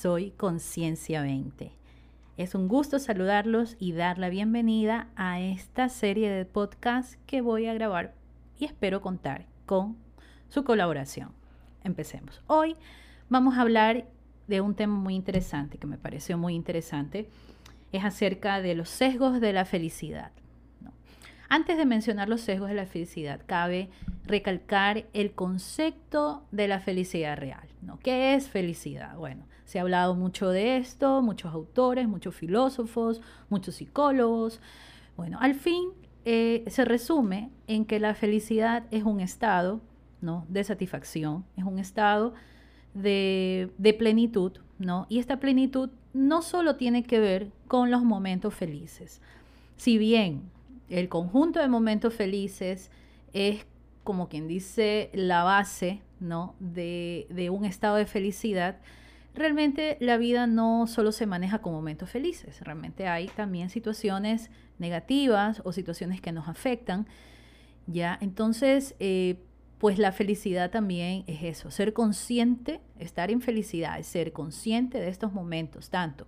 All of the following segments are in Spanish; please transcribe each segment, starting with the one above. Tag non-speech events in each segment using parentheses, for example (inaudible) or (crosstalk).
soy Conciencia 20. Es un gusto saludarlos y dar la bienvenida a esta serie de podcast que voy a grabar y espero contar con su colaboración. Empecemos. Hoy vamos a hablar de un tema muy interesante que me pareció muy interesante. Es acerca de los sesgos de la felicidad. Antes de mencionar los sesgos de la felicidad, cabe recalcar el concepto de la felicidad real. ¿no? ¿Qué es felicidad? Bueno, se ha hablado mucho de esto, muchos autores, muchos filósofos, muchos psicólogos. Bueno, al fin eh, se resume en que la felicidad es un estado ¿no? de satisfacción, es un estado de, de plenitud, ¿no? Y esta plenitud no solo tiene que ver con los momentos felices. Si bien el conjunto de momentos felices es como quien dice la base ¿no? de, de un estado de felicidad, realmente la vida no solo se maneja con momentos felices, realmente hay también situaciones negativas o situaciones que nos afectan, ¿ya? Entonces, eh, pues la felicidad también es eso, ser consciente, estar en felicidad, es ser consciente de estos momentos, tanto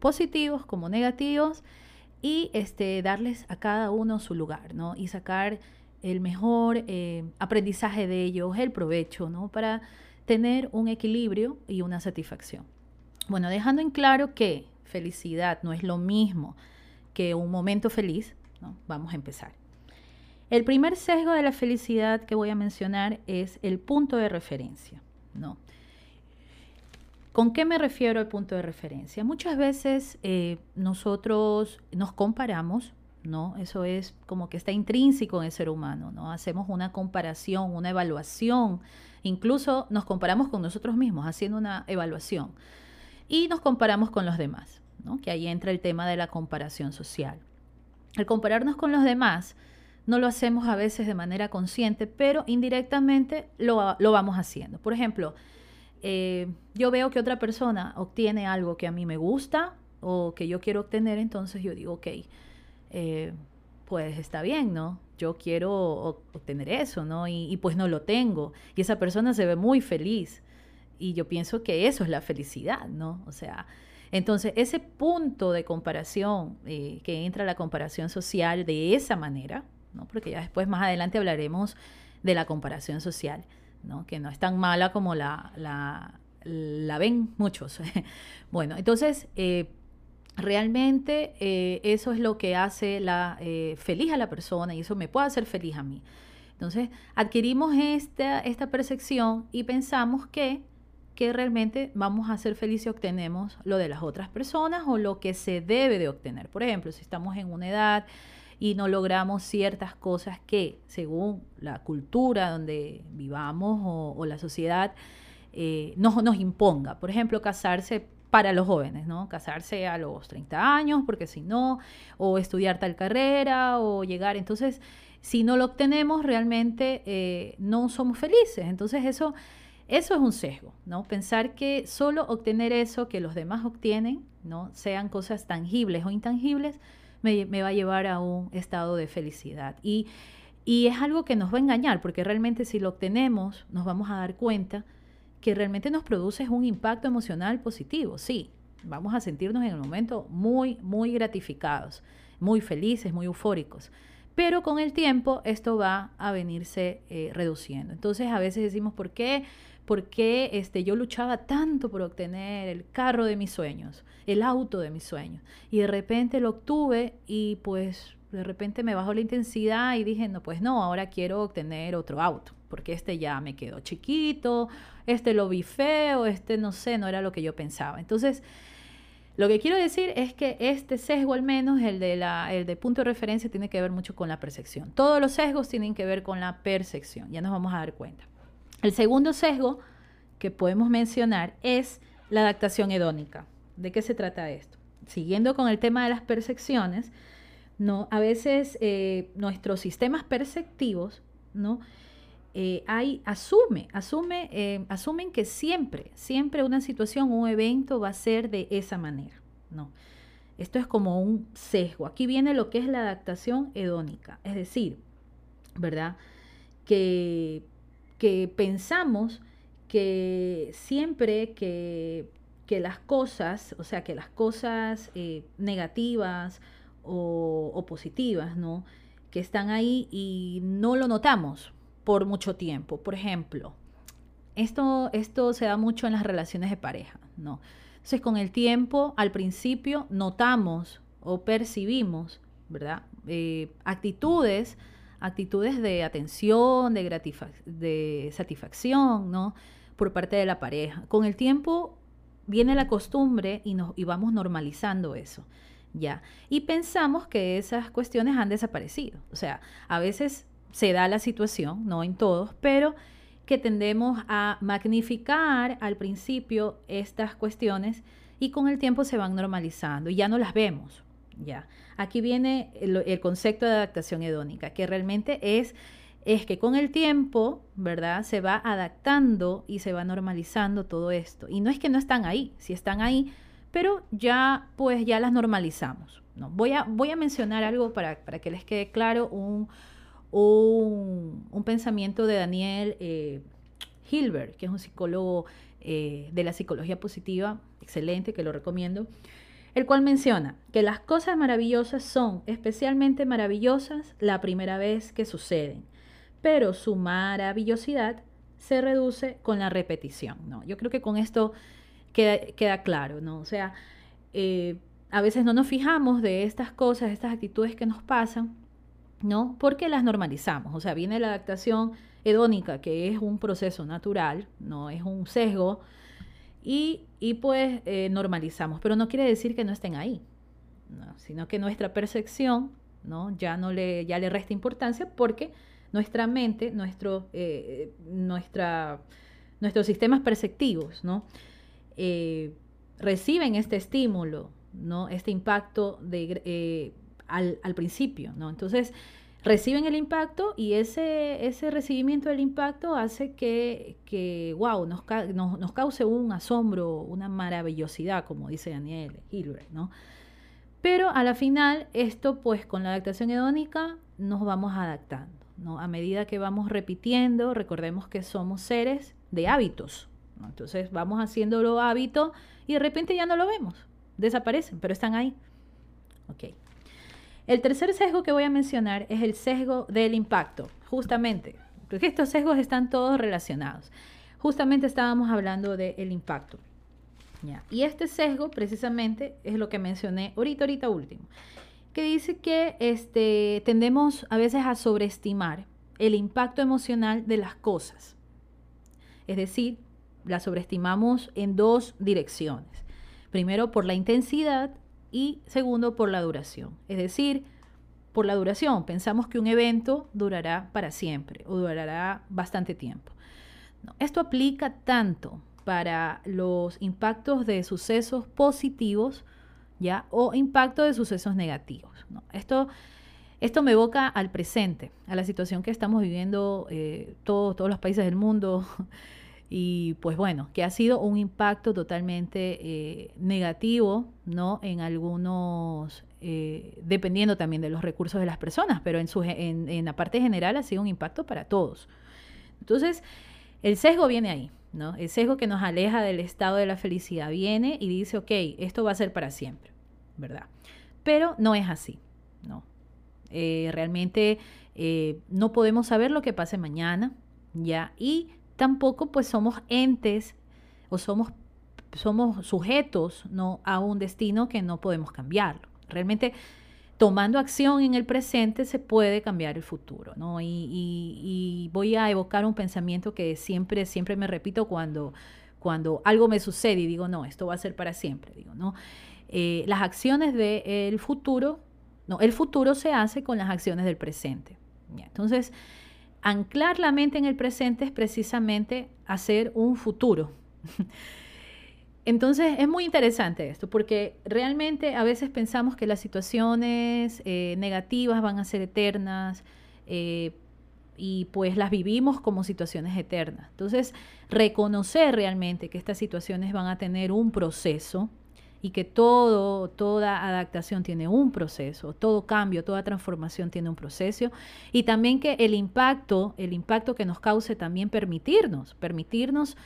positivos como negativos, y este, darles a cada uno su lugar, ¿no? Y sacar el mejor eh, aprendizaje de ellos, el provecho, ¿no? Para tener un equilibrio y una satisfacción. Bueno, dejando en claro que felicidad no es lo mismo que un momento feliz, ¿no? Vamos a empezar. El primer sesgo de la felicidad que voy a mencionar es el punto de referencia, ¿no? ¿Con qué me refiero al punto de referencia? Muchas veces eh, nosotros nos comparamos, ¿no? Eso es como que está intrínseco en el ser humano, ¿no? Hacemos una comparación, una evaluación, incluso nos comparamos con nosotros mismos haciendo una evaluación y nos comparamos con los demás, ¿no? Que ahí entra el tema de la comparación social. Al compararnos con los demás, no lo hacemos a veces de manera consciente, pero indirectamente lo, lo vamos haciendo. Por ejemplo, eh, yo veo que otra persona obtiene algo que a mí me gusta o que yo quiero obtener, entonces yo digo, ok, eh, pues está bien, ¿no? Yo quiero obtener eso, ¿no? Y, pues no lo tengo. Y esa persona se ve muy feliz. Y yo pienso que eso es la felicidad, ¿no? O sea, entonces ese punto de comparación, eh, que entra la comparación social de esa manera, ¿no? Porque ya después más adelante hablaremos de la comparación social que no es tan mala como la, la, ven muchos. (laughs) bueno, entonces, eh, realmente eh, eso es lo que hace la, eh, feliz a la persona y eso me puede hacer feliz a mí. Entonces, adquirimos esta, esta percepción y pensamos que, que realmente vamos a ser felices y obtenemos lo de las otras personas o lo que se debe de obtener. Por ejemplo, si estamos en una edad y no logramos ciertas cosas que, según la cultura donde vivamos o, la sociedad, eh, nos, nos imponga. Por ejemplo, casarse para los jóvenes, ¿no? Casarse a los 30 años, porque si no, o estudiar tal carrera, o llegar. Entonces, si no lo obtenemos, realmente eh, no somos felices. Entonces, eso, eso es un sesgo, ¿no? Pensar que solo obtener eso que los demás obtienen, ¿no? Sean cosas tangibles o intangibles, me, va a llevar a un estado de felicidad. Y, y es algo que nos va a engañar, porque realmente si lo obtenemos, nos vamos a dar cuenta que realmente nos produce un impacto emocional positivo. Sí, vamos a sentirnos en el momento muy, muy gratificados, muy felices, muy eufóricos. Pero con el tiempo esto va a venirse eh, reduciendo. Entonces a veces decimos, ¿por qué? ¿Por qué este, yo luchaba tanto por obtener el carro de mis sueños? el auto de mis sueños. Y de repente lo obtuve y pues de repente me bajó la intensidad y dije, no, pues no, ahora quiero obtener otro auto, porque este ya me quedó chiquito, este lo vi feo, este no sé, no era lo que yo pensaba. Entonces, lo que quiero decir es que este sesgo, al menos el de, la, el de punto de referencia, tiene que ver mucho con la percepción. Todos los sesgos tienen que ver con la percepción, ya nos vamos a dar cuenta. El segundo sesgo que podemos mencionar es la adaptación hedónica. ¿De qué se trata esto? Siguiendo con el tema de las percepciones, ¿no? a veces eh, nuestros sistemas perceptivos ¿no? Eh, asume, asume, eh, asumen que siempre, siempre una situación, un evento va a ser de esa manera. ¿no? Esto es como un sesgo. Aquí viene lo que es la adaptación hedónica, es decir, ¿verdad? Que, que pensamos que siempre que que las cosas, o sea, que las cosas eh, negativas o, positivas, ¿no? Que están ahí y no lo notamos por mucho tiempo. Por ejemplo, esto, esto se da mucho en las relaciones de pareja, ¿no? Entonces, con el tiempo, al principio, notamos o percibimos, ¿verdad? Eh, actitudes, actitudes de atención, de, de satisfacción, ¿no? Por parte de la pareja. Con el tiempo viene la costumbre y, nos, y vamos normalizando eso. ¿ya? Y pensamos que esas cuestiones han desaparecido. O sea, a veces se da la situación, no en todos, pero que tendemos a magnificar al principio estas cuestiones y con el tiempo se van normalizando y ya no las vemos. Ya. Aquí viene el, concepto de adaptación hedónica, que realmente es, es que con el tiempo, ¿verdad? Se va adaptando y se va normalizando todo esto. Y no es que no están ahí, si están ahí, pero ya pues ya las normalizamos. ¿no? Voy, a, voy a mencionar algo para, para que les quede claro, un, un, pensamiento de Daniel eh, Hilbert, que es un psicólogo eh, de la psicología positiva, excelente, que lo recomiendo, el cual menciona que las cosas maravillosas son especialmente maravillosas la primera vez que suceden, pero su maravillosidad se reduce con la repetición. ¿no? Yo creo que con esto queda, claro, ¿no? O sea, eh, a veces no nos fijamos de estas cosas, estas actitudes que nos pasan, ¿no? Porque las normalizamos. O sea, viene la adaptación hedónica, que es un proceso natural, no es un sesgo, y, pues eh, normalizamos. Pero no quiere decir que no estén ahí, sino que nuestra percepción ¿no? ya no le, ya le resta importancia porque nuestra mente, nuestro, eh, nuestra, nuestros sistemas perceptivos, ¿no? Eh, reciben este estímulo, ¿no? Este impacto de, eh, al, principio, ¿no? Entonces, reciben el impacto y ese, ese recibimiento del impacto hace que, que wow, nos, nos, cause un asombro, una maravillosidad, como dice Daniel Hilbert, ¿no? Pero a la final, esto pues con la adaptación hedónica nos vamos adaptando, ¿no? A medida que vamos repitiendo, recordemos que somos seres de hábitos, entonces vamos haciéndolo hábito y de repente ya no lo vemos. Desaparecen, pero están ahí. Ok. El tercer sesgo que voy a mencionar es el sesgo del impacto, justamente, porque estos sesgos están todos relacionados. Justamente estábamos hablando del impacto. Y este sesgo precisamente es lo que mencioné ahorita, ahorita último, que dice que este, tendemos a veces a sobreestimar el impacto emocional de las cosas. Es decir, la sobreestimamos en dos direcciones. Primero, por la intensidad y segundo, por la duración. Es decir, por la duración. Pensamos que un evento durará para siempre o durará bastante tiempo. esto aplica tanto para los impactos de sucesos positivos ¿ya? o impacto de sucesos negativos. Esto, esto me evoca al presente, a la situación que estamos viviendo eh, todos los países del mundo y pues bueno, que ha sido un impacto totalmente eh, negativo, ¿no? En algunos, eh, dependiendo también de los recursos de las personas, pero en, su, en, la parte general ha sido un impacto para todos. Entonces, el sesgo viene ahí, ¿no? El sesgo que nos aleja del estado de la felicidad viene y dice, ok, esto va a ser para siempre, ¿verdad? Pero no es así, ¿no? Eh, realmente no podemos saber lo que pase mañana, ¿ya? Y tampoco pues somos entes o somos, somos sujetos ¿no? a un destino que no podemos cambiarlo. Realmente tomando acción en el presente se puede cambiar el futuro, ¿no? Y, voy a evocar un pensamiento que siempre, siempre me repito cuando, cuando algo me sucede y digo, no, esto va a ser para siempre, digo, ¿no? Eh, las acciones del futuro, no, el futuro se hace con las acciones del presente. Entonces, anclar la mente en el presente es precisamente hacer un futuro. (laughs) Entonces es muy interesante esto, porque realmente a veces pensamos que las situaciones eh, negativas van a ser eternas eh, y pues las vivimos como situaciones eternas. Entonces, reconocer realmente que estas situaciones van a tener un proceso, y que todo, toda adaptación tiene un proceso, todo cambio, toda transformación tiene un proceso y también que el impacto, el impacto que nos cause también permitirnos, permitirnos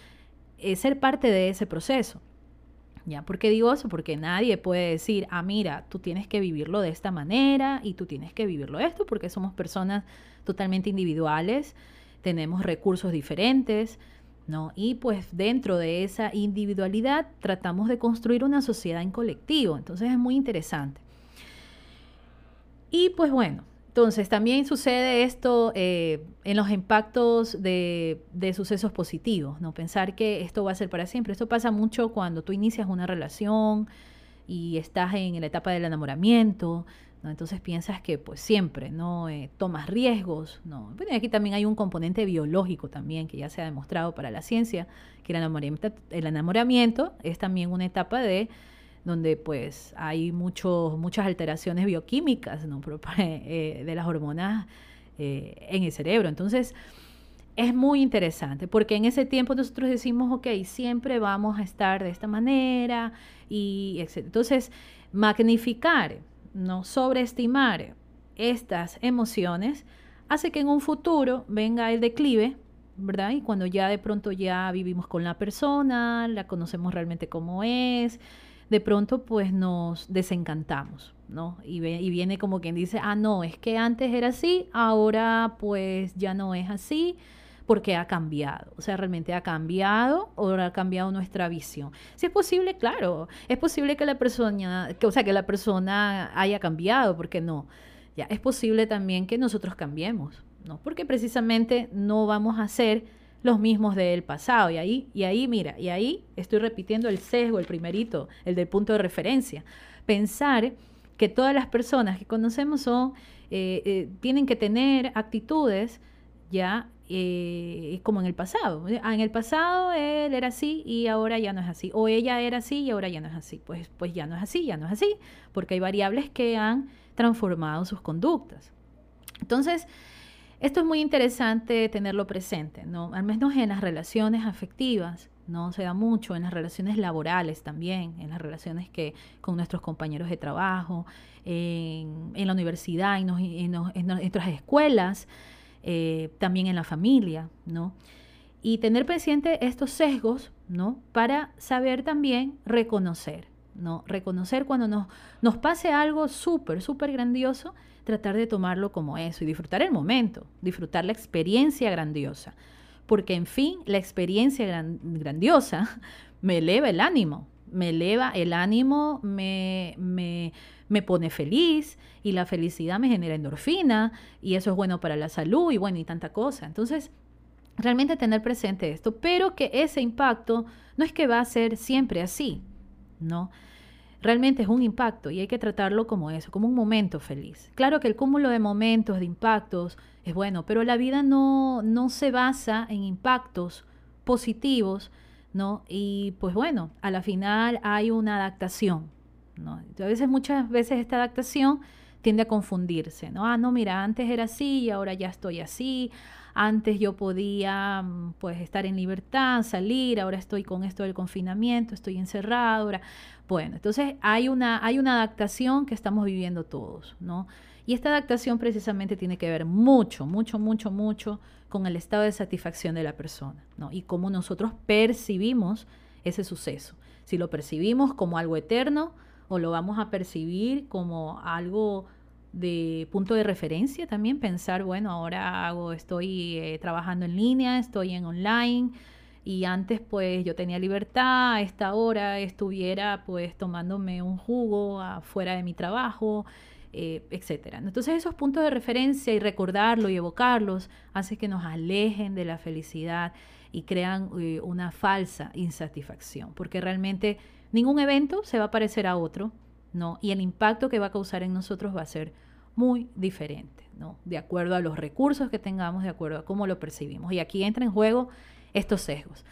eh, ser parte de ese proceso. ¿Ya? ¿Por qué digo eso? Porque nadie puede decir, ah, mira, tú tienes que vivirlo de esta manera y tú tienes que vivirlo esto, porque somos personas totalmente individuales, tenemos recursos diferentes, ¿no? Y pues dentro de esa individualidad tratamos de construir una sociedad en colectivo, entonces es muy interesante. Y pues bueno, entonces también sucede esto eh, en los impactos de, de, sucesos positivos, ¿no? Pensar que esto va a ser para siempre. Esto pasa mucho cuando tú inicias una relación y estás en la etapa del enamoramiento, entonces piensas que pues siempre, ¿no? Eh, tomas riesgos, ¿no? Aquí también hay un componente biológico también que ya se ha demostrado para la ciencia, que el enamoramiento, el enamoramiento es también una etapa de donde pues hay muchos, muchas alteraciones bioquímicas ¿no? (laughs) Eh, de las hormonas eh, en el cerebro. Entonces, es muy interesante porque en ese tiempo nosotros decimos, ok, siempre vamos a estar de esta manera y etc. Entonces, magnificar no sobreestimar estas emociones hace que en un futuro venga el declive, ¿verdad? Y cuando ya de pronto ya vivimos con la persona, la conocemos realmente como es, de pronto pues nos desencantamos, ¿no? Y, y viene como quien dice, ah, no, es que antes era así, ahora pues ya no es así porque ha cambiado. O sea, realmente ha cambiado o ha cambiado nuestra visión. Si es posible, claro, es posible que la persona, que, o sea, que la persona haya cambiado, porque no. Ya, es posible también que nosotros cambiemos, ¿no? Porque precisamente no vamos a ser los mismos del pasado. Y ahí, y ahí, mira, y ahí estoy repitiendo el sesgo, el primerito, el del punto de referencia. Pensar que todas las personas que conocemos son, eh, eh, tienen que tener actitudes ya eh, como en el pasado. Ah, en el pasado él era así y ahora ya no es así. O ella era así y ahora ya no es así. Pues, pues ya no es así, ya no es así, porque hay variables que han transformado sus conductas. Entonces, esto es muy interesante tenerlo presente, ¿no? Al menos en las relaciones afectivas, ¿no? Se da mucho en las relaciones laborales también, en las relaciones que con nuestros compañeros de trabajo, en, la universidad, en, en nuestras escuelas. Eh, también en la familia, ¿no? Y tener presente estos sesgos, ¿no? Para saber también reconocer, ¿no? Reconocer cuando nos, nos pase algo súper, súper grandioso, tratar de tomarlo como eso y disfrutar el momento, disfrutar la experiencia grandiosa. Porque, en fin, la experiencia grandiosa (laughs) me eleva el ánimo, me eleva el ánimo, me, me, me pone feliz y la felicidad me genera endorfina y eso es bueno para la salud y bueno y tanta cosa. Entonces, realmente tener presente esto, pero que ese impacto no es que va a ser siempre así, ¿no? Realmente es un impacto y hay que tratarlo como eso, como un momento feliz. Claro que el cúmulo de momentos, de impactos, es bueno, pero la vida no, no se basa en impactos positivos, ¿no? Y pues bueno, a la final hay una adaptación, ¿no? A veces, muchas veces esta adaptación tiende a confundirse, ¿no? Ah, no, mira, antes era así y ahora ya estoy así. Antes yo podía mm, pues estar en libertad, salir, ahora estoy con esto del confinamiento, estoy encerrado. Ahora... Bueno, entonces hay una, hay una adaptación que estamos viviendo todos, ¿no? Y esta adaptación precisamente tiene que ver mucho, mucho, mucho, mucho con el estado de satisfacción de la persona, ¿no? Y cómo nosotros percibimos ese suceso. Si lo percibimos como algo eterno o lo vamos a percibir como algo de punto de referencia también, pensar, bueno, ahora estoy eh, trabajando en línea, estoy en online y antes pues yo tenía libertad, a esta hora estuviera pues tomándome un jugo afuera de mi trabajo, eh, etcétera. Entonces esos puntos de referencia y recordarlo y evocarlos hace que nos alejen de la felicidad y crean eh, una falsa insatisfacción, porque realmente Ningún evento se va a parecer a otro, ¿no? Y el impacto que va a causar en nosotros va a ser muy diferente, ¿no? De acuerdo a los recursos que tengamos, de acuerdo a cómo lo percibimos. Y aquí entra en juego estos sesgos.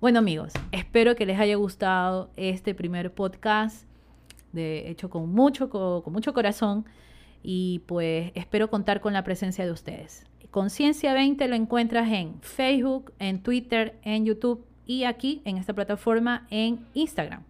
Bueno amigos, espero que les haya gustado este primer podcast, de, hecho con mucho, con, con mucho corazón, y pues espero contar con la presencia de ustedes. Conciencia 20 lo encuentras en Facebook, en Twitter, en YouTube y aquí en esta plataforma en Instagram.